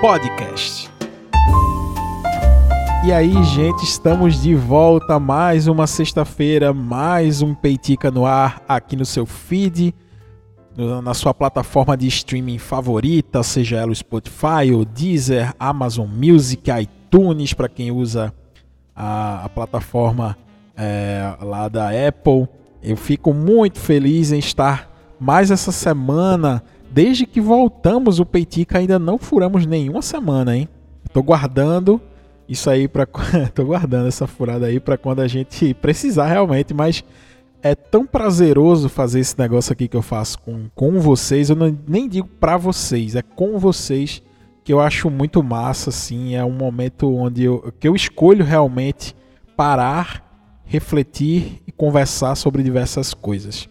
Podcast. E aí, gente, estamos de volta mais uma sexta-feira, mais um Peitica no ar aqui no seu feed, na sua plataforma de streaming favorita, seja ela o Spotify, o Deezer, Amazon Music, iTunes, para quem usa a, a plataforma é, lá da Apple. Eu fico muito feliz em estar mais essa semana Desde que voltamos o Peitica ainda não furamos nenhuma semana, hein? Tô guardando isso aí para tô guardando essa furada aí para quando a gente precisar realmente, mas é tão prazeroso fazer esse negócio aqui que eu faço com, com vocês. Eu não, nem digo para vocês, é com vocês que eu acho muito massa, assim. É um momento onde eu, que eu escolho realmente parar, refletir e conversar sobre diversas coisas.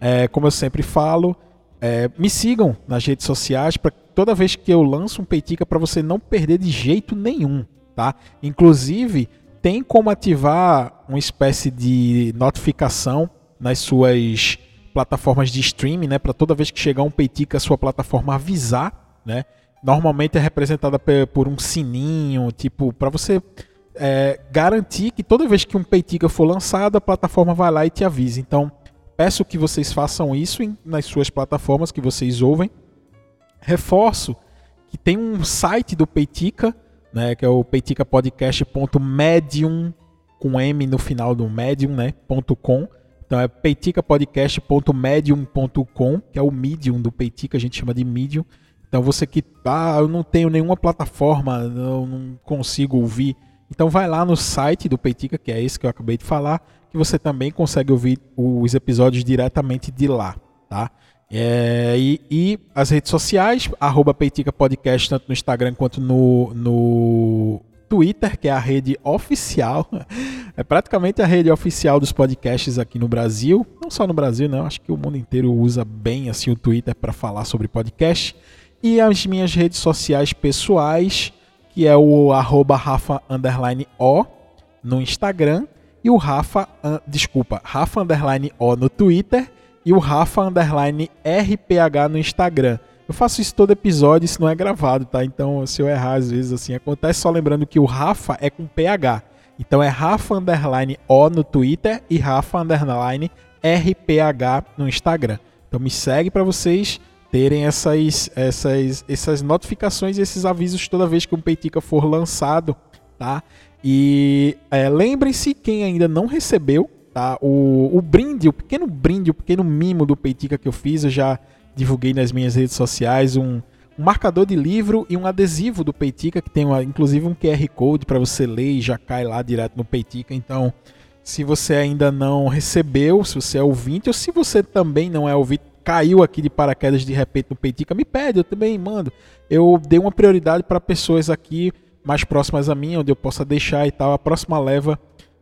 É, como eu sempre falo, é, me sigam nas redes sociais para toda vez que eu lanço um Peitica para você não perder de jeito nenhum, tá? Inclusive tem como ativar uma espécie de notificação nas suas plataformas de streaming, né? Para toda vez que chegar um Peitica a sua plataforma avisar, né? Normalmente é representada por um sininho, tipo para você é, garantir que toda vez que um Peitica for lançado a plataforma vai lá e te avisa. Então Peço que vocês façam isso em, nas suas plataformas que vocês ouvem. Reforço que tem um site do Peitica, né, que é o peiticapodcast.medium com M no final do medium, né, .com. Então é peiticapodcast.medium.com, que é o medium do Peitica, a gente chama de medium. Então você que ah, eu não tenho nenhuma plataforma, eu não consigo ouvir. Então vai lá no site do Peitica, que é esse que eu acabei de falar, que você também consegue ouvir os episódios diretamente de lá, tá? É, e, e, as redes sociais, arroba Peitica Podcast, tanto no Instagram quanto no, no Twitter, que é a rede oficial, é praticamente a rede oficial dos podcasts aqui no Brasil, não só no Brasil, não, acho que o mundo inteiro usa bem assim o Twitter para falar sobre podcast. E as minhas redes sociais pessoais, que é o arroba Rafa O no Instagram e o Rafa, uh, desculpa, Rafa Underline O no Twitter e o Rafa Underline RPH no Instagram. Eu faço isso todo episódio, isso não é gravado, tá? Então, se eu errar às vezes assim, acontece só lembrando que o Rafa é com PH. Então é Rafa Underline O no Twitter e Rafa Underline RPH no Instagram. Então me segue para vocês terem essas, essas, essas notificações e esses avisos toda vez que um Peitica for lançado, tá? E é, lembrem-se, quem ainda não recebeu, tá? O, o brinde, o pequeno brinde, o pequeno mimo do Peitica que eu fiz, eu já divulguei nas minhas redes sociais um, um marcador de livro e um adesivo do Peitica, que tem uma, inclusive um QR Code para você ler e já cai lá direto no Peitica. Então, se você ainda não recebeu, se você é ouvinte, ou se você também não é ouvinte, caiu aqui de paraquedas de repente no Peitica, me pede, eu também mando. Eu dei uma prioridade para pessoas aqui mais próximas a mim, onde eu possa deixar e tal. A próxima leva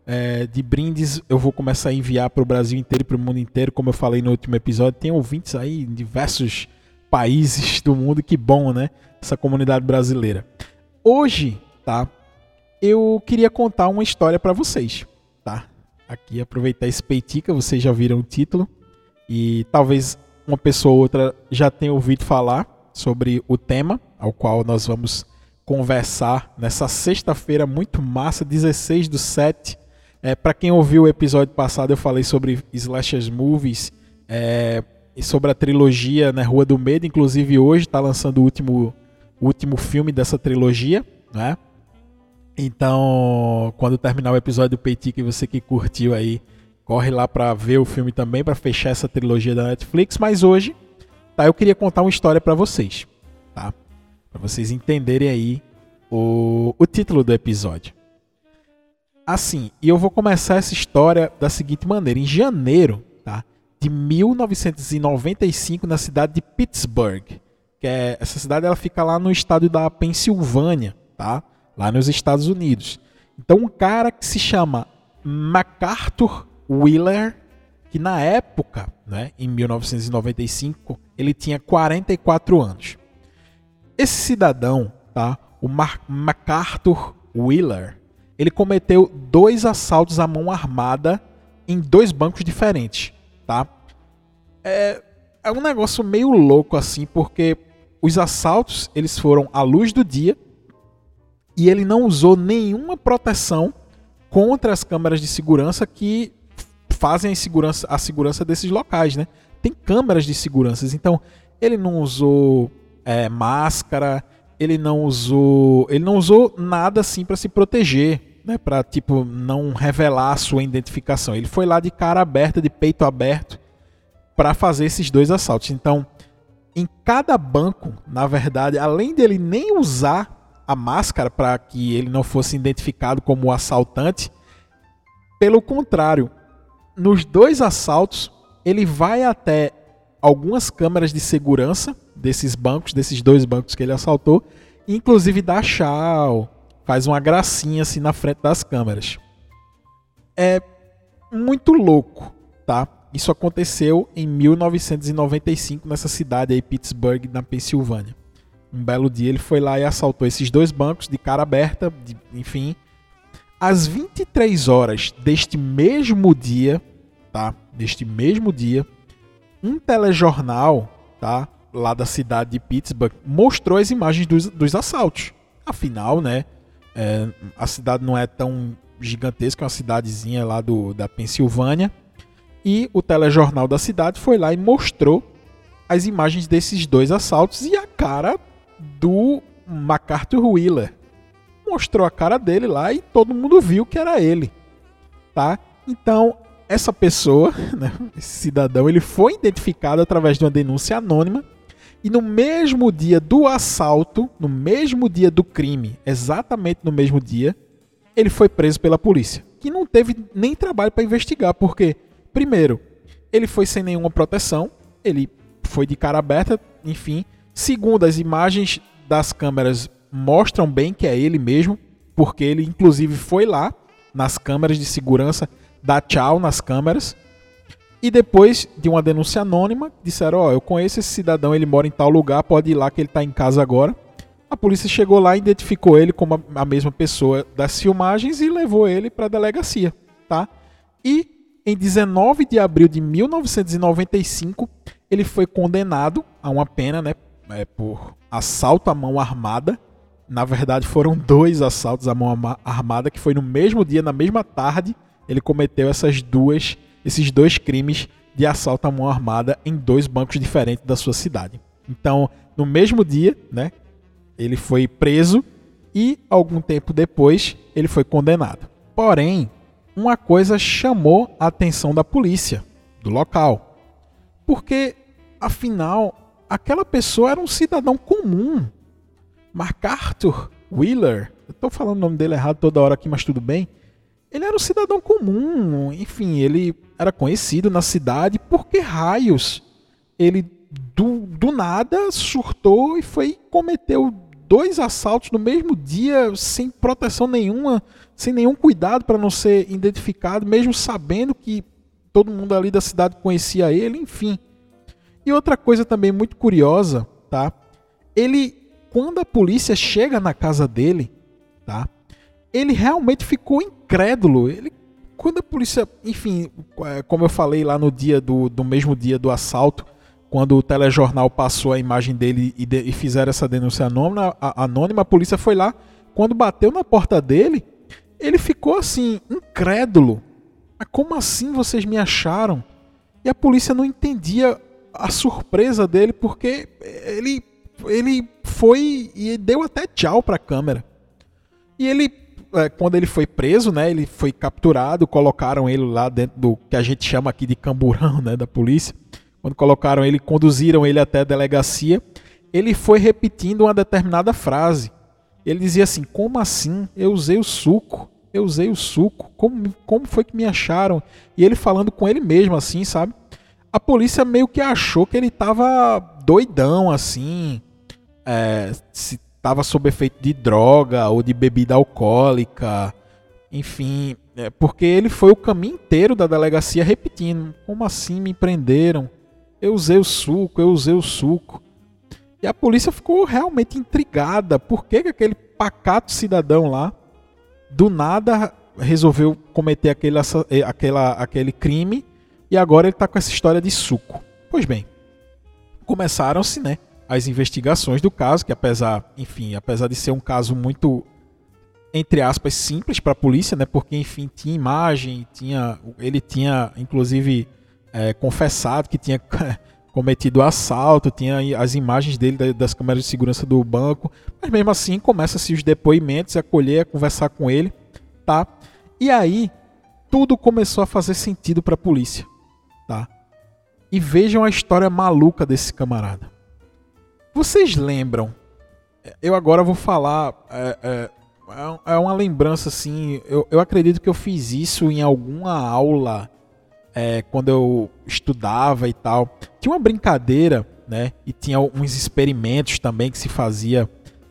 é, de brindes eu vou começar a enviar para o Brasil inteiro e para o mundo inteiro, como eu falei no último episódio. Tem ouvintes aí em diversos países do mundo, que bom, né? Essa comunidade brasileira. Hoje, tá? Eu queria contar uma história para vocês, tá? Aqui aproveitar esse peitica, vocês já viram o título e talvez uma pessoa ou outra já tenha ouvido falar sobre o tema ao qual nós vamos conversar nessa sexta-feira muito massa, 16 do 7. É, para quem ouviu o episódio passado, eu falei sobre slashers movies é, e sobre a trilogia né, Rua do Medo. Inclusive, hoje está lançando o último, o último filme dessa trilogia. Né? Então, quando terminar o episódio do Peitica e você que curtiu aí, corre lá para ver o filme também, para fechar essa trilogia da Netflix. Mas hoje, tá, eu queria contar uma história para vocês. Tá? Para vocês entenderem aí o, o título do episódio. Assim, e eu vou começar essa história da seguinte maneira. Em janeiro tá, de 1995, na cidade de Pittsburgh, que é, essa cidade ela fica lá no estado da Pensilvânia, tá? lá nos Estados Unidos. Então, um cara que se chama MacArthur Wheeler, que na época, né, em 1995, ele tinha 44 anos. Esse cidadão, tá? O Mar MacArthur Wheeler, ele cometeu dois assaltos à mão armada em dois bancos diferentes, tá? É, é um negócio meio louco assim, porque os assaltos eles foram à luz do dia e ele não usou nenhuma proteção contra as câmeras de segurança que fazem a segurança, a segurança desses locais, né? Tem câmeras de segurança, então ele não usou é, máscara, ele não usou, ele não usou nada assim para se proteger, né? Para tipo não revelar a sua identificação. Ele foi lá de cara aberta, de peito aberto, para fazer esses dois assaltos. Então, em cada banco, na verdade, além dele nem usar a máscara para que ele não fosse identificado como assaltante, pelo contrário, nos dois assaltos, ele vai até algumas câmeras de segurança desses bancos, desses dois bancos que ele assaltou, inclusive dá tchau, faz uma gracinha assim na frente das câmeras. É muito louco, tá? Isso aconteceu em 1995 nessa cidade aí, Pittsburgh, na Pensilvânia. Um belo dia ele foi lá e assaltou esses dois bancos de cara aberta, de, enfim. Às 23 horas deste mesmo dia, tá? Deste mesmo dia, um telejornal, tá? Lá da cidade de Pittsburgh, mostrou as imagens dos, dos assaltos. Afinal, né? É, a cidade não é tão gigantesca, é uma cidadezinha lá do, da Pensilvânia. E o telejornal da cidade foi lá e mostrou as imagens desses dois assaltos e a cara do MacArthur Wheeler. Mostrou a cara dele lá e todo mundo viu que era ele, tá? Então, essa pessoa, né, esse cidadão, ele foi identificado através de uma denúncia anônima e no mesmo dia do assalto, no mesmo dia do crime, exatamente no mesmo dia, ele foi preso pela polícia, que não teve nem trabalho para investigar, porque Primeiro, ele foi sem nenhuma proteção, ele foi de cara aberta, enfim. Segundo, as imagens das câmeras mostram bem que é ele mesmo, porque ele inclusive foi lá nas câmeras de segurança dar tchau nas câmeras. E depois de uma denúncia anônima, disseram: Ó, oh, eu conheço esse cidadão, ele mora em tal lugar, pode ir lá que ele está em casa agora. A polícia chegou lá, identificou ele como a mesma pessoa das filmagens e levou ele para a delegacia, tá? E em 19 de abril de 1995, ele foi condenado a uma pena né, é, por assalto à mão armada. Na verdade, foram dois assaltos à mão armada, que foi no mesmo dia, na mesma tarde, ele cometeu essas duas, esses dois crimes de assalto à mão armada em dois bancos diferentes da sua cidade. Então, no mesmo dia, né, ele foi preso e algum tempo depois ele foi condenado. Porém, uma coisa chamou a atenção da polícia do local. Porque, afinal, aquela pessoa era um cidadão comum. MacArthur Wheeler, eu estou falando o nome dele errado toda hora aqui, mas tudo bem. Ele era um cidadão comum, enfim, ele era conhecido na cidade. Por que raios ele do, do nada surtou e foi cometeu dois assaltos no mesmo dia sem proteção nenhuma? sem nenhum cuidado para não ser identificado, mesmo sabendo que todo mundo ali da cidade conhecia ele, enfim. E outra coisa também muito curiosa, tá? Ele, quando a polícia chega na casa dele, tá? Ele realmente ficou incrédulo. Ele, quando a polícia, enfim, é, como eu falei lá no dia do, do mesmo dia do assalto, quando o telejornal passou a imagem dele e, de, e fizeram essa denúncia anônima, a, anônima, a polícia foi lá. Quando bateu na porta dele, ele ficou assim, incrédulo. Mas como assim vocês me acharam? E a polícia não entendia a surpresa dele porque ele ele foi e deu até tchau para a câmera. E ele quando ele foi preso, né, ele foi capturado, colocaram ele lá dentro do que a gente chama aqui de camburão, né, da polícia. Quando colocaram ele, conduziram ele até a delegacia, ele foi repetindo uma determinada frase. Ele dizia assim: Como assim? Eu usei o suco. Eu usei o suco. Como, como foi que me acharam? E ele falando com ele mesmo, assim, sabe? A polícia meio que achou que ele tava doidão, assim. É, se tava sob efeito de droga ou de bebida alcoólica. Enfim, é, porque ele foi o caminho inteiro da delegacia repetindo: Como assim me prenderam? Eu usei o suco, eu usei o suco. E a polícia ficou realmente intrigada. Por que, que aquele pacato cidadão lá, do nada, resolveu cometer aquele, eh, aquela, aquele crime e agora ele está com essa história de suco? Pois bem, começaram-se, né? As investigações do caso, que apesar, enfim, apesar de ser um caso muito entre aspas simples para a polícia, né? Porque enfim tinha imagem, tinha ele tinha inclusive é, confessado que tinha cometido assalto, tinha as imagens dele das câmeras de segurança do banco, mas mesmo assim começa-se os depoimentos, a colher, a conversar com ele, tá? E aí tudo começou a fazer sentido para a polícia, tá? E vejam a história maluca desse camarada. Vocês lembram? Eu agora vou falar. É, é, é uma lembrança assim. Eu, eu acredito que eu fiz isso em alguma aula é, quando eu estudava e tal. Tinha uma brincadeira, né? E tinha uns experimentos também que se fazia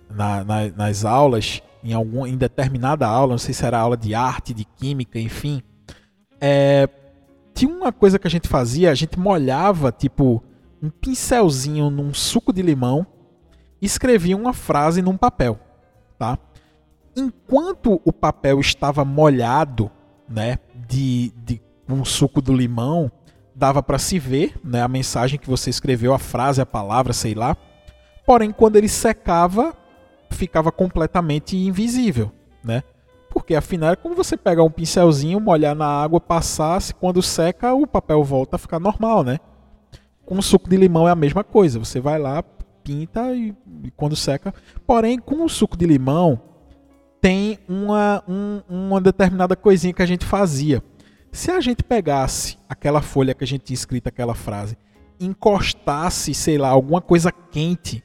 na, na, nas aulas, em, algum, em determinada aula, não sei se era aula de arte, de química, enfim. É, tinha uma coisa que a gente fazia, a gente molhava, tipo, um pincelzinho num suco de limão e escrevia uma frase num papel, tá? Enquanto o papel estava molhado, né, de, de um suco do limão, dava para se ver né, a mensagem que você escreveu, a frase, a palavra, sei lá. Porém, quando ele secava, ficava completamente invisível, né? Porque afinal é como você pegar um pincelzinho, molhar na água, passar, quando seca o papel volta a ficar normal, né? Com o suco de limão é a mesma coisa. Você vai lá, pinta e, e quando seca. Porém, com o suco de limão tem uma, um, uma determinada coisinha que a gente fazia. Se a gente pegasse aquela folha que a gente tinha escrito aquela frase, encostasse, sei lá, alguma coisa quente,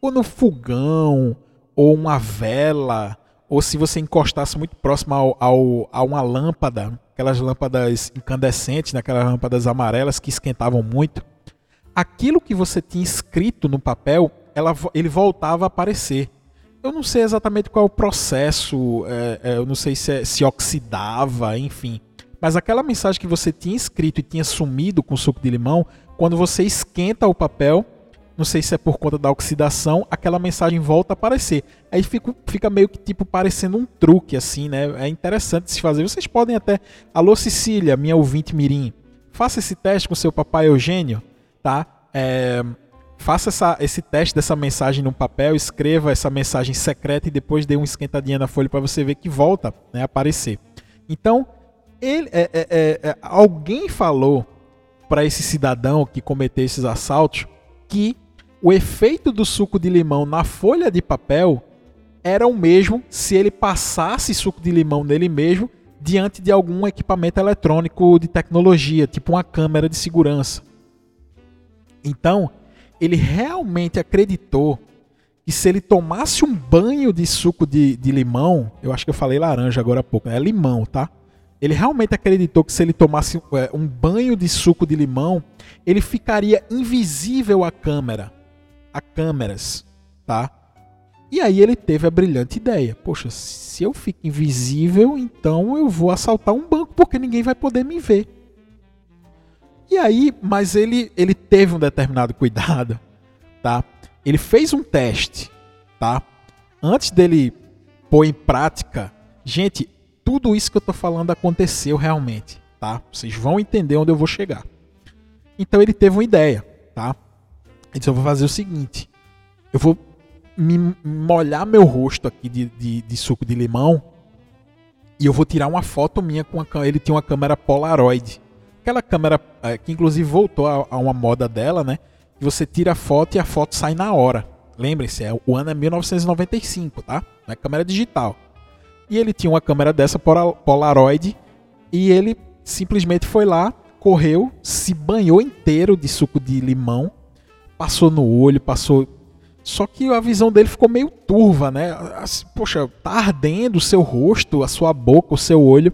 ou no fogão, ou uma vela, ou se você encostasse muito próximo ao, ao, a uma lâmpada, aquelas lâmpadas incandescentes, né, aquelas lâmpadas amarelas que esquentavam muito, aquilo que você tinha escrito no papel, ela, ele voltava a aparecer. Eu não sei exatamente qual é o processo, é, é, eu não sei se, é, se oxidava, enfim. Mas aquela mensagem que você tinha escrito e tinha sumido com suco de limão, quando você esquenta o papel, não sei se é por conta da oxidação, aquela mensagem volta a aparecer. Aí fica, fica meio que tipo parecendo um truque, assim, né? É interessante se fazer. Vocês podem até. Alô, Cecília, minha ouvinte Mirim. Faça esse teste com seu papai Eugênio, tá? É, faça essa, esse teste dessa mensagem no papel, escreva essa mensagem secreta e depois dê uma esquentadinha na folha para você ver que volta né, a aparecer. Então, ele, é, é, é, é alguém falou para esse cidadão que cometeu esses assaltos que o efeito do suco de limão na folha de papel era o mesmo se ele passasse suco de limão nele mesmo diante de algum equipamento eletrônico de tecnologia, tipo uma câmera de segurança. Então, ele realmente acreditou que se ele tomasse um banho de suco de, de limão, eu acho que eu falei laranja agora há pouco, é limão, tá? Ele realmente acreditou que se ele tomasse é, um banho de suco de limão, ele ficaria invisível à câmera, a câmeras, tá? E aí ele teve a brilhante ideia: poxa, se eu fico invisível, então eu vou assaltar um banco porque ninguém vai poder me ver. E aí, mas ele ele teve um determinado cuidado, tá? Ele fez um teste, tá? Antes dele pôr em prática, gente, tudo isso que eu estou falando aconteceu realmente, tá? Vocês vão entender onde eu vou chegar. Então ele teve uma ideia, tá? Ele disse, eu vou fazer o seguinte, eu vou me molhar meu rosto aqui de, de, de suco de limão e eu vou tirar uma foto minha com a ele tinha uma câmera Polaroid. Aquela câmera é, que inclusive voltou a, uma moda dela, né? Que você tira a foto e a foto sai na hora. Lembrem-se, é, o ano é 1995, tá? Não é câmera digital. E ele tinha uma câmera dessa Polaroid e ele simplesmente foi lá, correu, se banhou inteiro de suco de limão, passou no olho, passou. Só que a visão dele ficou meio turva, né? Poxa, tá ardendo o seu rosto, a sua boca, o seu olho.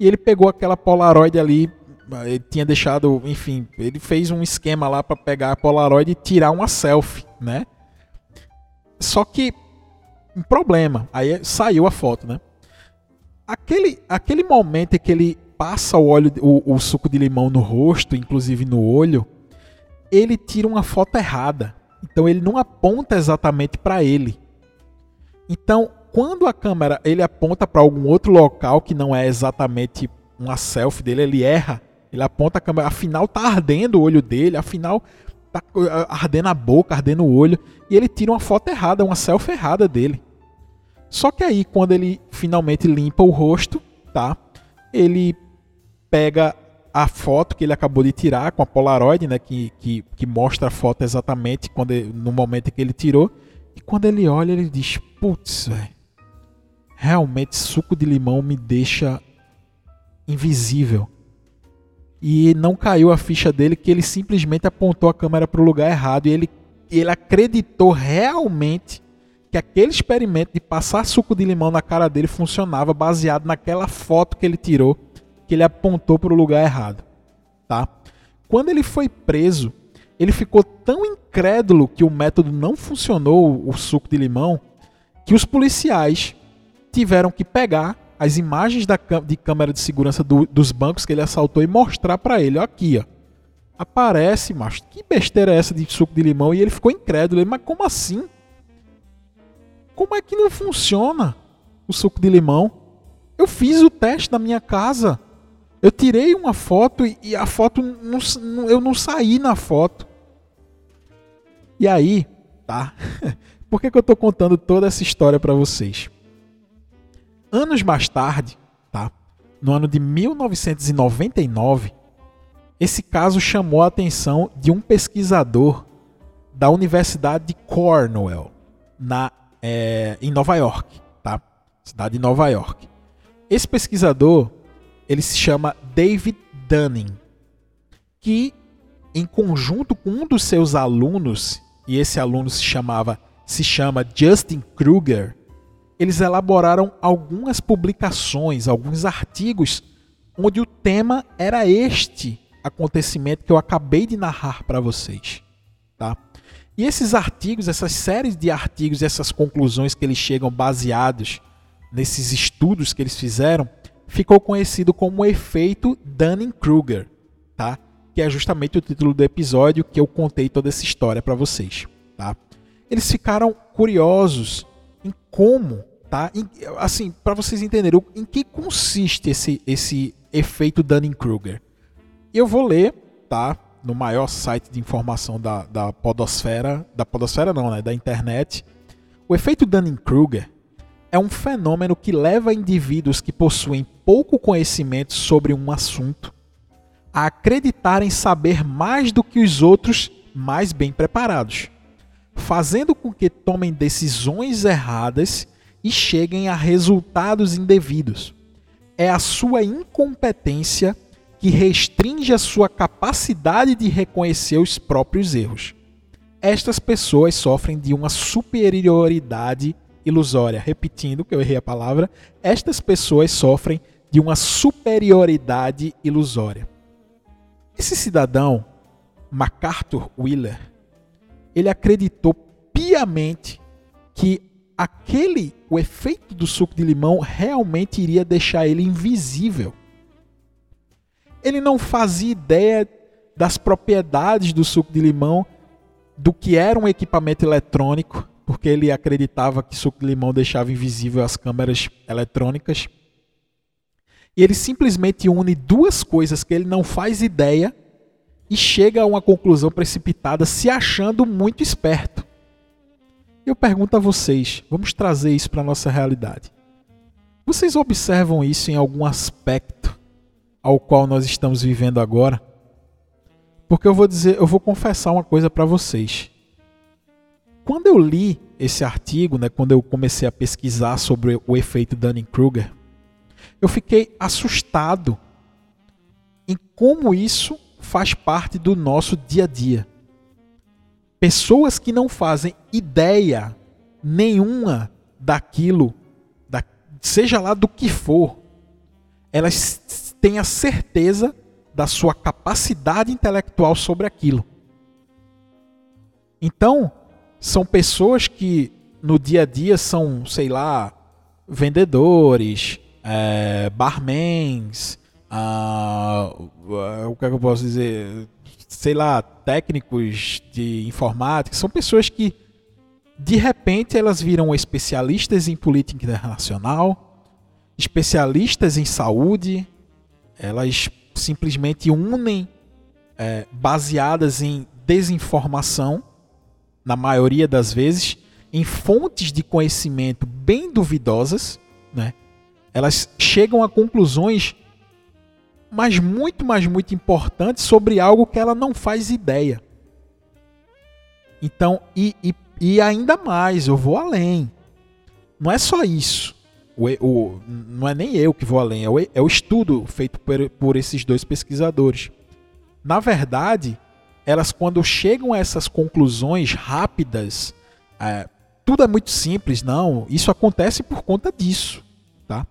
E ele pegou aquela Polaroid ali, ele tinha deixado, enfim, ele fez um esquema lá para pegar a Polaroid e tirar uma selfie, né? Só que um problema. Aí saiu a foto, né? Aquele, aquele momento em que ele passa o óleo, o, o suco de limão no rosto, inclusive no olho, ele tira uma foto errada. Então ele não aponta exatamente para ele. Então, quando a câmera ele aponta para algum outro local que não é exatamente uma selfie dele, ele erra. Ele aponta a câmera, afinal tá ardendo o olho dele, afinal tá ardendo a boca, ardendo o olho, e ele tira uma foto errada, uma selfie errada dele. Só que aí, quando ele finalmente limpa o rosto, tá? Ele pega a foto que ele acabou de tirar com a Polaroid, né? Que, que, que mostra a foto exatamente quando no momento que ele tirou. E quando ele olha, ele diz: Putz, velho, realmente suco de limão me deixa invisível. E não caiu a ficha dele que ele simplesmente apontou a câmera para o lugar errado e ele, ele acreditou realmente que aquele experimento de passar suco de limão na cara dele funcionava baseado naquela foto que ele tirou, que ele apontou para o lugar errado, tá? Quando ele foi preso, ele ficou tão incrédulo que o método não funcionou, o suco de limão, que os policiais tiveram que pegar as imagens da, de câmera de segurança do, dos bancos que ele assaltou e mostrar para ele, ó, aqui, ó. Aparece, mas que besteira é essa de suco de limão? E ele ficou incrédulo, ele, mas como assim? Como é que não funciona o suco de limão? Eu fiz o teste na minha casa. Eu tirei uma foto e a foto não, eu não saí na foto. E aí, tá? Por que, que eu estou contando toda essa história para vocês? Anos mais tarde, tá? No ano de 1999, esse caso chamou a atenção de um pesquisador da Universidade de Cornell, na, é, em Nova York, tá? Cidade de Nova York. Esse pesquisador, ele se chama David Dunning, que em conjunto com um dos seus alunos e esse aluno se chamava se chama Justin Kruger, eles elaboraram algumas publicações, alguns artigos onde o tema era este acontecimento que eu acabei de narrar para vocês, tá? E esses artigos, essas séries de artigos, essas conclusões que eles chegam baseados nesses estudos que eles fizeram, ficou conhecido como o efeito Dunning-Kruger, tá? que é justamente o título do episódio que eu contei toda essa história para vocês, tá? Eles ficaram curiosos em como, tá? Assim, para vocês entenderem em que consiste esse esse efeito Dunning-Kruger. Eu vou ler, tá? No maior site de informação da, da podosfera, da podosfera não, né? Da internet. O efeito Dunning-Kruger é um fenômeno que leva indivíduos que possuem pouco conhecimento sobre um assunto a acreditarem saber mais do que os outros mais bem preparados, fazendo com que tomem decisões erradas e cheguem a resultados indevidos. É a sua incompetência que restringe a sua capacidade de reconhecer os próprios erros. Estas pessoas sofrem de uma superioridade ilusória. Repetindo que eu errei a palavra, estas pessoas sofrem de uma superioridade ilusória. Esse cidadão, MacArthur Wheeler, ele acreditou piamente que aquele, o efeito do suco de limão realmente iria deixar ele invisível. Ele não fazia ideia das propriedades do suco de limão, do que era um equipamento eletrônico, porque ele acreditava que suco de limão deixava invisível as câmeras eletrônicas. E ele simplesmente une duas coisas que ele não faz ideia e chega a uma conclusão precipitada, se achando muito esperto. Eu pergunto a vocês, vamos trazer isso para a nossa realidade. Vocês observam isso em algum aspecto ao qual nós estamos vivendo agora? Porque eu vou dizer, eu vou confessar uma coisa para vocês. Quando eu li esse artigo, né, quando eu comecei a pesquisar sobre o efeito Dunning-Kruger, eu fiquei assustado em como isso faz parte do nosso dia a dia. Pessoas que não fazem ideia nenhuma daquilo, da, seja lá do que for, elas têm a certeza da sua capacidade intelectual sobre aquilo. Então, são pessoas que no dia a dia são, sei lá, vendedores, é, barmans, ah, o que, é que eu posso dizer? Sei lá, técnicos de informática, são pessoas que de repente elas viram especialistas em política internacional, especialistas em saúde, elas simplesmente unem é, baseadas em desinformação, na maioria das vezes, em fontes de conhecimento bem duvidosas, né? Elas chegam a conclusões mas muito, mas muito importantes sobre algo que ela não faz ideia. Então, e, e, e ainda mais, eu vou além. Não é só isso. O, o, não é nem eu que vou além, é o, é o estudo feito por, por esses dois pesquisadores. Na verdade, elas quando chegam a essas conclusões rápidas, é, tudo é muito simples, não. Isso acontece por conta disso, tá?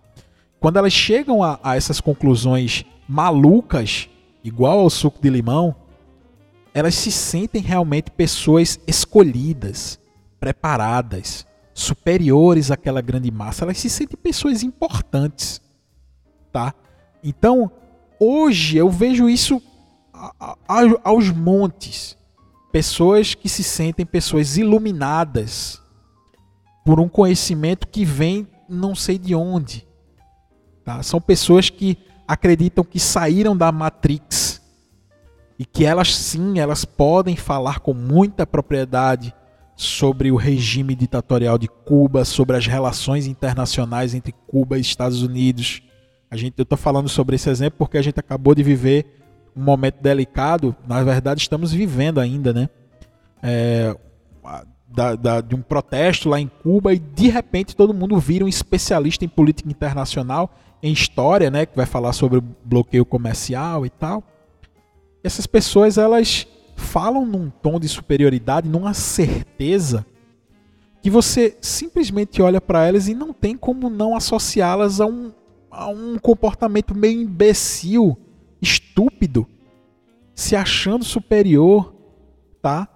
Quando elas chegam a, a essas conclusões malucas, igual ao suco de limão, elas se sentem realmente pessoas escolhidas, preparadas, superiores àquela grande massa. Elas se sentem pessoas importantes, tá? Então, hoje eu vejo isso aos montes. Pessoas que se sentem pessoas iluminadas por um conhecimento que vem não sei de onde. Tá? São pessoas que acreditam que saíram da Matrix e que elas sim, elas podem falar com muita propriedade sobre o regime ditatorial de Cuba, sobre as relações internacionais entre Cuba e Estados Unidos. A gente, eu estou falando sobre esse exemplo porque a gente acabou de viver um momento delicado. Na verdade, estamos vivendo ainda, né? É, da, da, de um protesto lá em Cuba e de repente todo mundo vira um especialista em política internacional, em história, né? Que vai falar sobre o bloqueio comercial e tal. Essas pessoas elas falam num tom de superioridade, numa certeza que você simplesmente olha para elas e não tem como não associá-las a um, a um comportamento meio imbecil, estúpido, se achando superior, tá?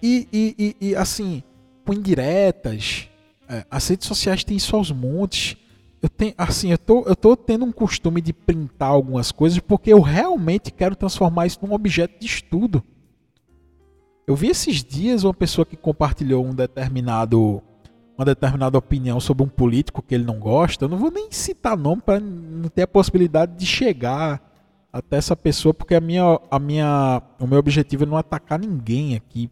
E, e, e, e assim, com indiretas, é, as redes sociais têm isso aos montes. Eu tenho, assim, eu tô, eu tô tendo um costume de printar algumas coisas porque eu realmente quero transformar isso num objeto de estudo. Eu vi esses dias uma pessoa que compartilhou um determinado uma determinada opinião sobre um político que ele não gosta. Eu não vou nem citar nome para não ter a possibilidade de chegar até essa pessoa, porque a minha, a minha, o meu objetivo é não atacar ninguém aqui.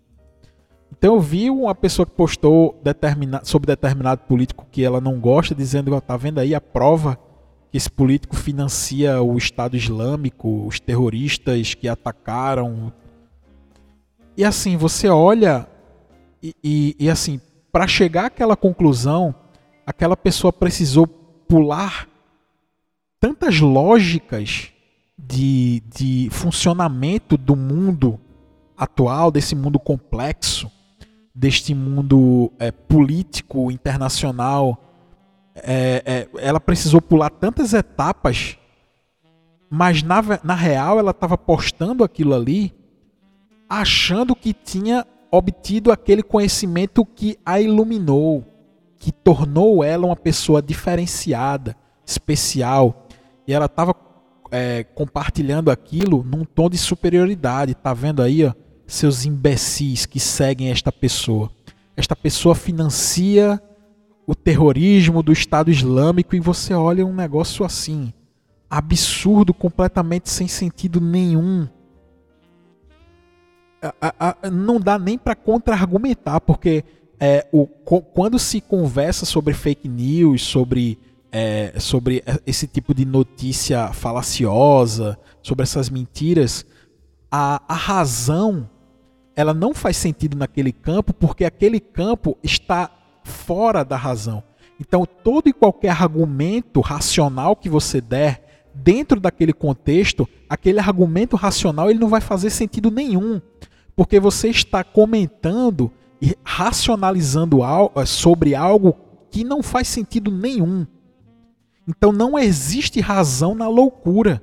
Então eu vi uma pessoa que postou determina, sobre determinado político que ela não gosta, dizendo que tá vendo aí a prova que esse político financia o Estado Islâmico, os terroristas que atacaram? E assim, você olha e, e, e assim, para chegar àquela conclusão, aquela pessoa precisou pular tantas lógicas de, de funcionamento do mundo atual, desse mundo complexo, deste mundo é, político internacional. É, é, ela precisou pular tantas etapas, mas na, na real ela estava postando aquilo ali achando que tinha obtido aquele conhecimento que a iluminou, que tornou ela uma pessoa diferenciada, especial. E ela estava é, compartilhando aquilo num tom de superioridade. Tá vendo aí, ó, seus imbecis que seguem esta pessoa? Esta pessoa financia o terrorismo do Estado Islâmico e você olha um negócio assim, absurdo, completamente sem sentido nenhum não dá nem para contra-argumentar, porque é, o, quando se conversa sobre fake news, sobre, é, sobre esse tipo de notícia falaciosa, sobre essas mentiras, a, a razão ela não faz sentido naquele campo, porque aquele campo está fora da razão. Então, todo e qualquer argumento racional que você der dentro daquele contexto, aquele argumento racional ele não vai fazer sentido nenhum porque você está comentando e racionalizando eh, sobre algo que não faz sentido nenhum. Então não existe razão na loucura.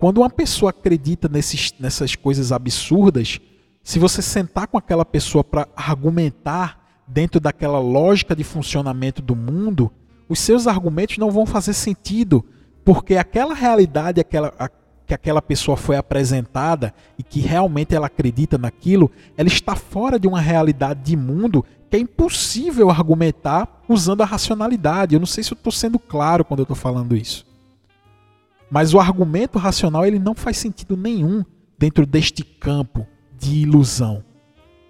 Quando uma pessoa acredita nesses, nessas coisas absurdas, se você sentar com aquela pessoa para argumentar dentro daquela lógica de funcionamento do mundo, os seus argumentos não vão fazer sentido, porque aquela realidade, aquela, que aquela pessoa foi apresentada e que realmente ela acredita naquilo, ela está fora de uma realidade de mundo que é impossível argumentar usando a racionalidade. Eu não sei se eu estou sendo claro quando eu estou falando isso. Mas o argumento racional ele não faz sentido nenhum dentro deste campo de ilusão,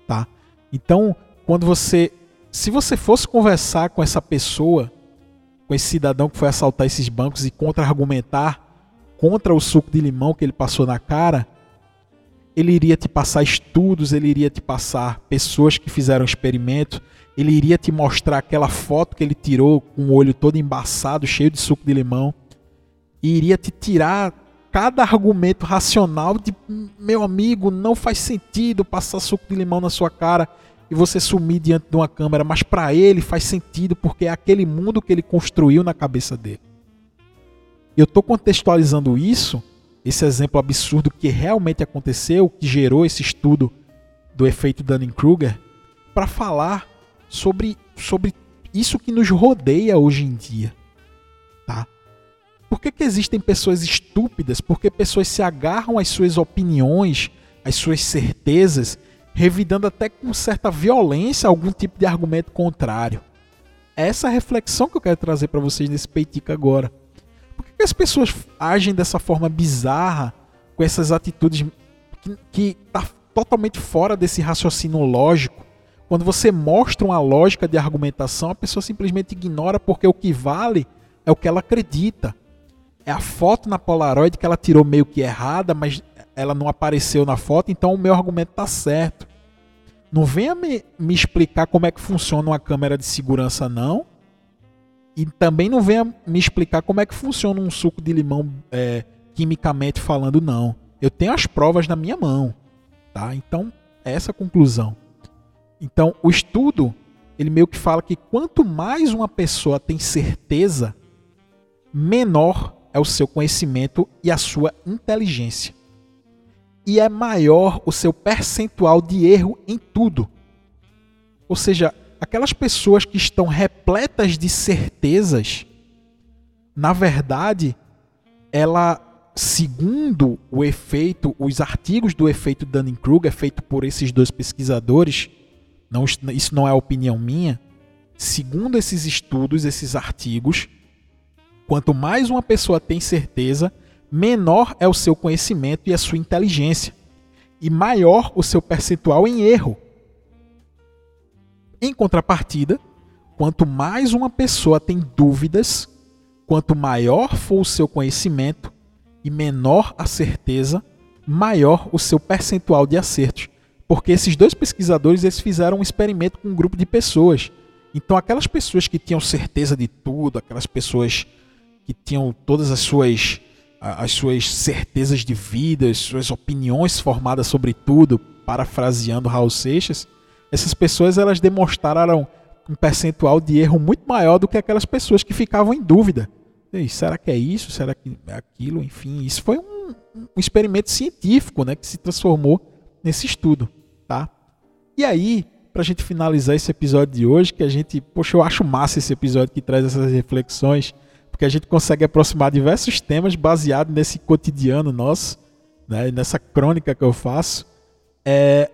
tá? Então, quando você, se você fosse conversar com essa pessoa, com esse cidadão que foi assaltar esses bancos e contra-argumentar contra o suco de limão que ele passou na cara, ele iria te passar estudos, ele iria te passar pessoas que fizeram experimento, ele iria te mostrar aquela foto que ele tirou com o olho todo embaçado, cheio de suco de limão, e iria te tirar cada argumento racional de meu amigo, não faz sentido passar suco de limão na sua cara e você sumir diante de uma câmera, mas para ele faz sentido porque é aquele mundo que ele construiu na cabeça dele. Eu estou contextualizando isso, esse exemplo absurdo que realmente aconteceu, que gerou esse estudo do efeito Dunning-Kruger, para falar sobre, sobre isso que nos rodeia hoje em dia. Tá? Por que, que existem pessoas estúpidas? Porque pessoas se agarram às suas opiniões, às suas certezas, revidando até com certa violência algum tipo de argumento contrário. É essa reflexão que eu quero trazer para vocês nesse peitica agora. Por que, que, as pessoas agem dessa forma bizarra, com essas atitudes que, que tá totalmente fora desse raciocínio lógico? Quando você mostra uma lógica de argumentação, a pessoa simplesmente ignora porque o que vale é o que ela acredita. É a foto na Polaroid que ela tirou meio que errada, mas ela não apareceu na foto, então o meu argumento está certo. Não venha me, me explicar como é que funciona uma câmera de segurança, não. E também não venha me explicar como é que funciona um suco de limão é, quimicamente falando, não. Eu tenho as provas na minha mão. Tá? Então, é essa a conclusão. Então, o estudo, ele meio que fala que quanto mais uma pessoa tem certeza, menor é o seu conhecimento e a sua inteligência e é maior o seu percentual de erro em tudo. Ou seja, aquelas pessoas que estão repletas de certezas, na verdade, ela, segundo o efeito, os artigos do efeito Dunning-Kruger, feito por esses dois pesquisadores, não, isso não é opinião minha, segundo esses estudos, esses artigos, quanto mais uma pessoa tem certeza, menor é o seu conhecimento e a sua inteligência, e maior o seu percentual em erro. Em contrapartida, quanto mais uma pessoa tem dúvidas, quanto maior for o seu conhecimento e menor a certeza, maior o seu percentual de acertos. Porque esses dois pesquisadores eles fizeram um experimento com um grupo de pessoas. Então, aquelas pessoas que tinham certeza de tudo, aquelas pessoas que tinham todas as suas as suas certezas de vida, as suas opiniões formadas sobre tudo, parafraseando Raul Seixas, essas pessoas elas demonstraram um percentual de erro muito maior do que aquelas pessoas que ficavam em dúvida. E, será que é isso? Será que é aquilo? Enfim, isso foi um, um experimento científico né, que se transformou nesse estudo. Tá? E aí, para a gente finalizar esse episódio de hoje, que a gente, poxa, eu acho massa esse episódio que traz essas reflexões porque a gente consegue aproximar diversos temas baseados nesse cotidiano nosso, né, nessa crônica que eu faço. É,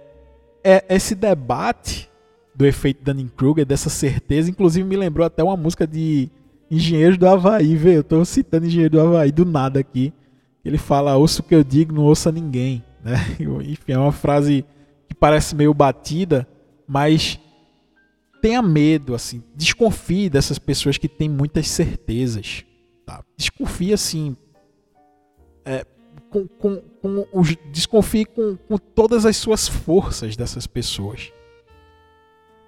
é esse debate do efeito Dunning-Kruger, dessa certeza, inclusive me lembrou até uma música de Engenheiros do Havaí, velho. Eu tô citando Engenheiro do Havaí do nada aqui. Ele fala, ouça o que eu digo, não ouça ninguém. Né? Enfim, é uma frase que parece meio batida, mas tenha medo, assim, desconfie dessas pessoas que têm muitas certezas. Tá? Desconfie assim. É, com, com, com os, desconfie com, com todas as suas forças dessas pessoas.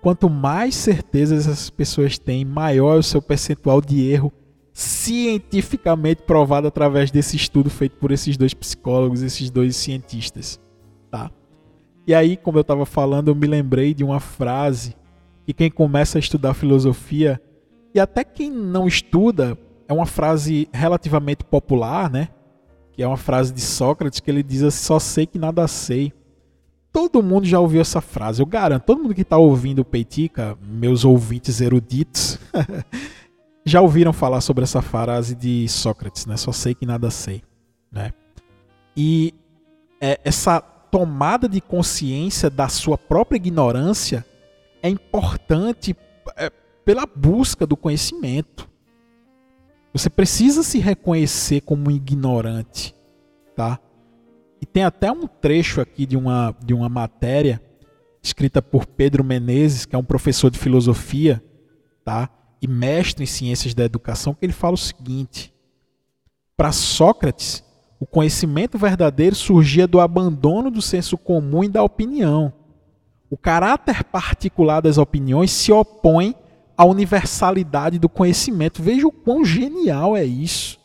Quanto mais certezas essas pessoas têm, maior é o seu percentual de erro cientificamente provado através desse estudo feito por esses dois psicólogos, esses dois cientistas, tá? E aí, como eu estava falando, eu me lembrei de uma frase e quem começa a estudar filosofia, e até quem não estuda, é uma frase relativamente popular, né? Que é uma frase de Sócrates que ele diz assim: só sei que nada sei. Todo mundo já ouviu essa frase, eu garanto. Todo mundo que está ouvindo o Peitica, meus ouvintes eruditos, já ouviram falar sobre essa frase de Sócrates, né? Só sei que nada sei, né? E é, essa tomada de consciência da sua própria ignorância é importante é, pela busca do conhecimento. Você precisa se reconhecer como um ignorante, tá? E tem até um trecho aqui de uma, de uma matéria escrita por Pedro Menezes, que é um professor de filosofia, tá? E mestre em ciências da educação, que ele fala o seguinte: para Sócrates, o conhecimento verdadeiro surgia do abandono do senso comum e da opinião. O caráter particular das opiniões se opõe à universalidade do conhecimento. Veja o quão genial é isso.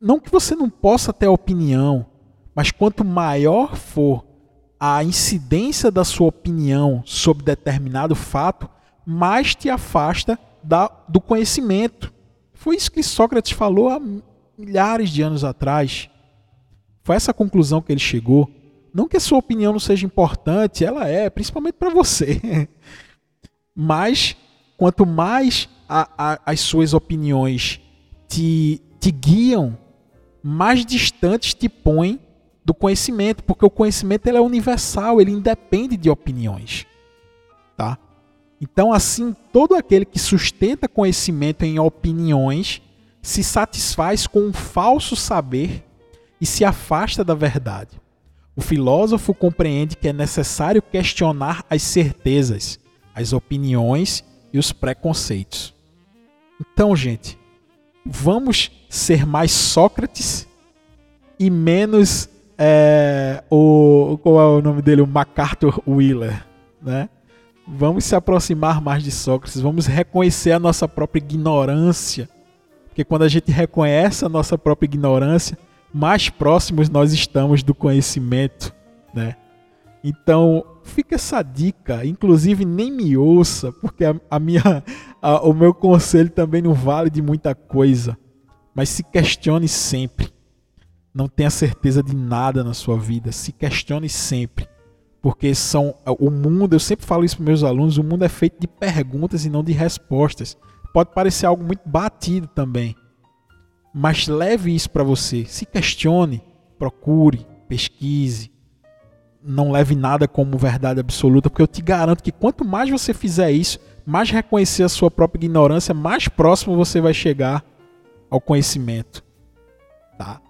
Não que você não possa ter opinião, mas quanto maior for a incidência da sua opinião sobre determinado fato, mais te afasta da, do conhecimento. Foi isso que Sócrates falou há milhares de anos atrás. Foi essa conclusão que ele chegou. Não que a sua opinião não seja importante, ela é, principalmente para você. Mas quanto mais a, a, as suas opiniões te, te guiam, mais distantes te põem do conhecimento, porque o conhecimento ele é universal, ele independe de opiniões, tá? Então, assim, todo aquele que sustenta conhecimento em opiniões se satisfaz com um falso saber e se afasta da verdade. O filósofo compreende que é necessário questionar as certezas, as opiniões e os preconceitos. Então, gente, vamos ser mais Sócrates e menos é, o qual é o nome dele, o MacArthur Wheeler, né? Vamos se aproximar mais de Sócrates, vamos reconhecer a nossa própria ignorância, porque quando a gente reconhece a nossa própria ignorância, mais próximos nós estamos do conhecimento, né? Então, fica essa dica, inclusive nem me ouça, porque a, a minha a, o meu conselho também não vale de muita coisa, mas se questione sempre não tenha certeza de nada na sua vida. Se questione sempre. Porque são o mundo, eu sempre falo isso para meus alunos, o mundo é feito de perguntas e não de respostas. Pode parecer algo muito batido também. Mas leve isso para você. Se questione, procure, pesquise. Não leve nada como verdade absoluta, porque eu te garanto que quanto mais você fizer isso, mais reconhecer a sua própria ignorância, mais próximo você vai chegar ao conhecimento. Tá?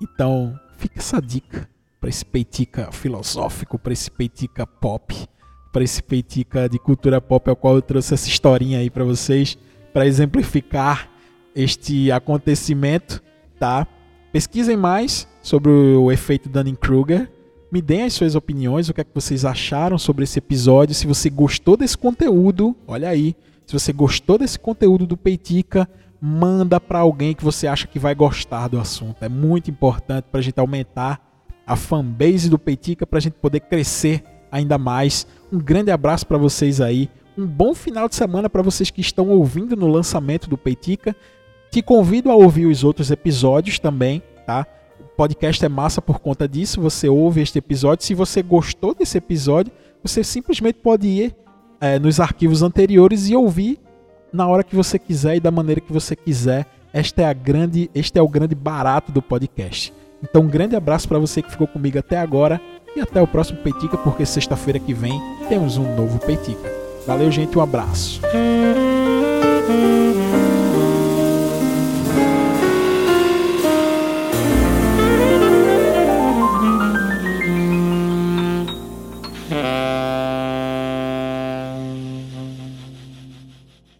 Então, fica essa dica para esse peitica filosófico, para esse peitica pop, para esse peitica de cultura pop ao qual eu trouxe essa historinha aí para vocês, para exemplificar este acontecimento, tá? Pesquisem mais sobre o efeito Dunning-Kruger. Me deem as suas opiniões, o que é que vocês acharam sobre esse episódio. Se você gostou desse conteúdo, olha aí. Se você gostou desse conteúdo do Peitica, manda para alguém que você acha que vai gostar do assunto. É muito importante para a gente aumentar a fanbase do Peitica, para a gente poder crescer ainda mais. Um grande abraço para vocês aí. Um bom final de semana para vocês que estão ouvindo no lançamento do Peitica. Te convido a ouvir os outros episódios também, tá? O podcast é massa por conta disso. Você ouve este episódio. Se você gostou desse episódio, você simplesmente pode ir é, nos arquivos anteriores e ouvir na hora que você quiser e da maneira que você quiser. Esta é a grande, este é o grande barato do podcast. Então, um grande abraço para você que ficou comigo até agora e até o próximo Peitica, porque sexta-feira que vem temos um novo Peitica. Valeu, gente, um abraço.